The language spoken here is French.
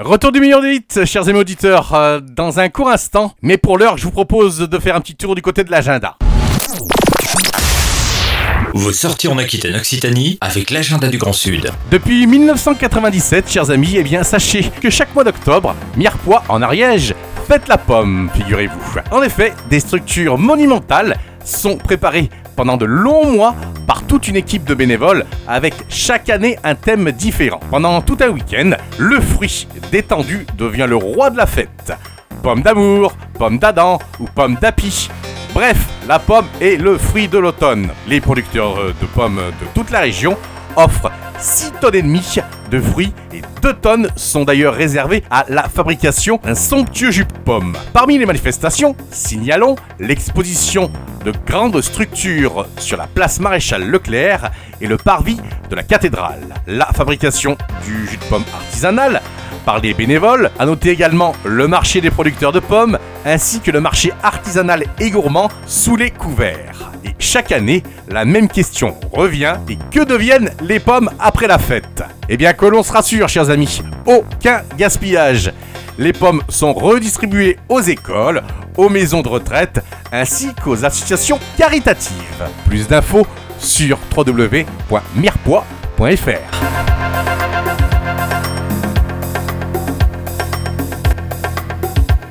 Retour du million d'élite, chers amis auditeurs, euh, dans un court instant. Mais pour l'heure, je vous propose de faire un petit tour du côté de l'agenda. Vos sorties en Aquitaine-Occitanie avec l'agenda du Grand Sud. Depuis 1997, chers amis, eh bien sachez que chaque mois d'octobre, Mirepoix en Ariège fête la pomme, figurez-vous. En effet, des structures monumentales sont préparées pendant de longs mois une équipe de bénévoles avec chaque année un thème différent. Pendant tout un week-end, le fruit détendu devient le roi de la fête. Pomme d'amour, pomme d'Adam ou pomme d'api. Bref, la pomme est le fruit de l'automne. Les producteurs de pommes de toute la région offrent 6 tonnes et demie de fruits et 2 tonnes sont d'ailleurs réservées à la fabrication d'un somptueux jus de pomme. Parmi les manifestations, signalons l'exposition de grandes structures sur la place Maréchal Leclerc et le parvis de la cathédrale. La fabrication du jus de pomme artisanal par les bénévoles. À noter également le marché des producteurs de pommes ainsi que le marché artisanal et gourmand sous les couverts. Et chaque année, la même question revient et que deviennent les pommes après la fête? Eh bien que l'on se rassure chers amis, aucun gaspillage. Les pommes sont redistribuées aux écoles, aux maisons de retraite ainsi qu'aux associations caritatives. Plus d'infos sur www.mirepoix.fr.